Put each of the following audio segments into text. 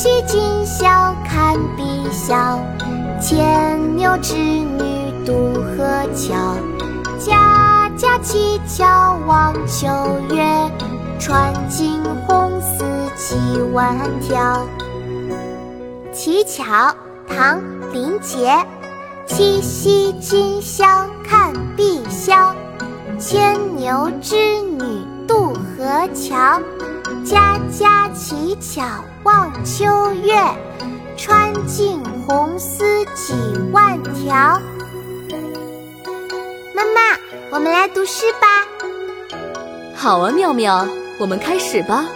七夕今宵看碧霄，牵牛织女渡河桥。家家乞巧望秋月，穿尽红丝几万条。乞巧，唐·林杰。七夕今宵看碧霄，牵牛织女渡河桥。家家乞巧望秋月，穿尽红丝几万条。妈妈，我们来读诗吧。好啊，妙妙，我们开始吧。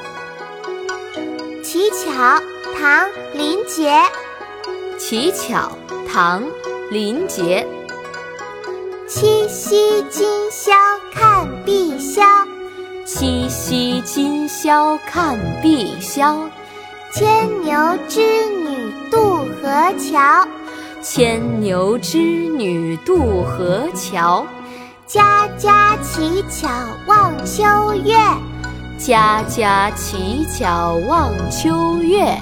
乞巧，唐·林杰。乞巧，唐·林杰。七夕今宵看。七夕今宵看碧霄，牵牛织女渡河桥。牵牛织女渡河桥，家家乞巧望秋月。家家乞巧望秋月，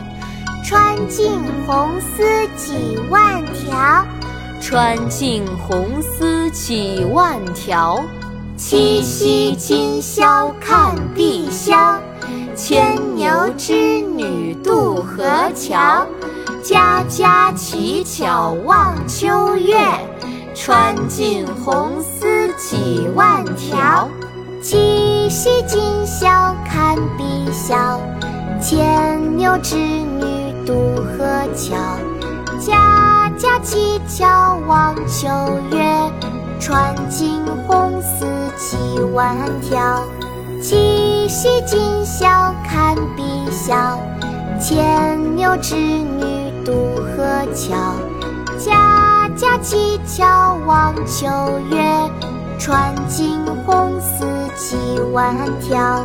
穿尽红丝几万条。穿尽红丝几万条。七夕今宵看碧霄，牵牛织女渡河桥。家家乞巧望秋月，穿尽红丝几万条。七夕今宵看碧霄，牵牛织女渡河桥。家家乞巧望秋月，穿金红丝几万条。七夕今宵看碧霄，牵牛织女渡河桥。家家乞巧望秋月，穿金红丝几万条。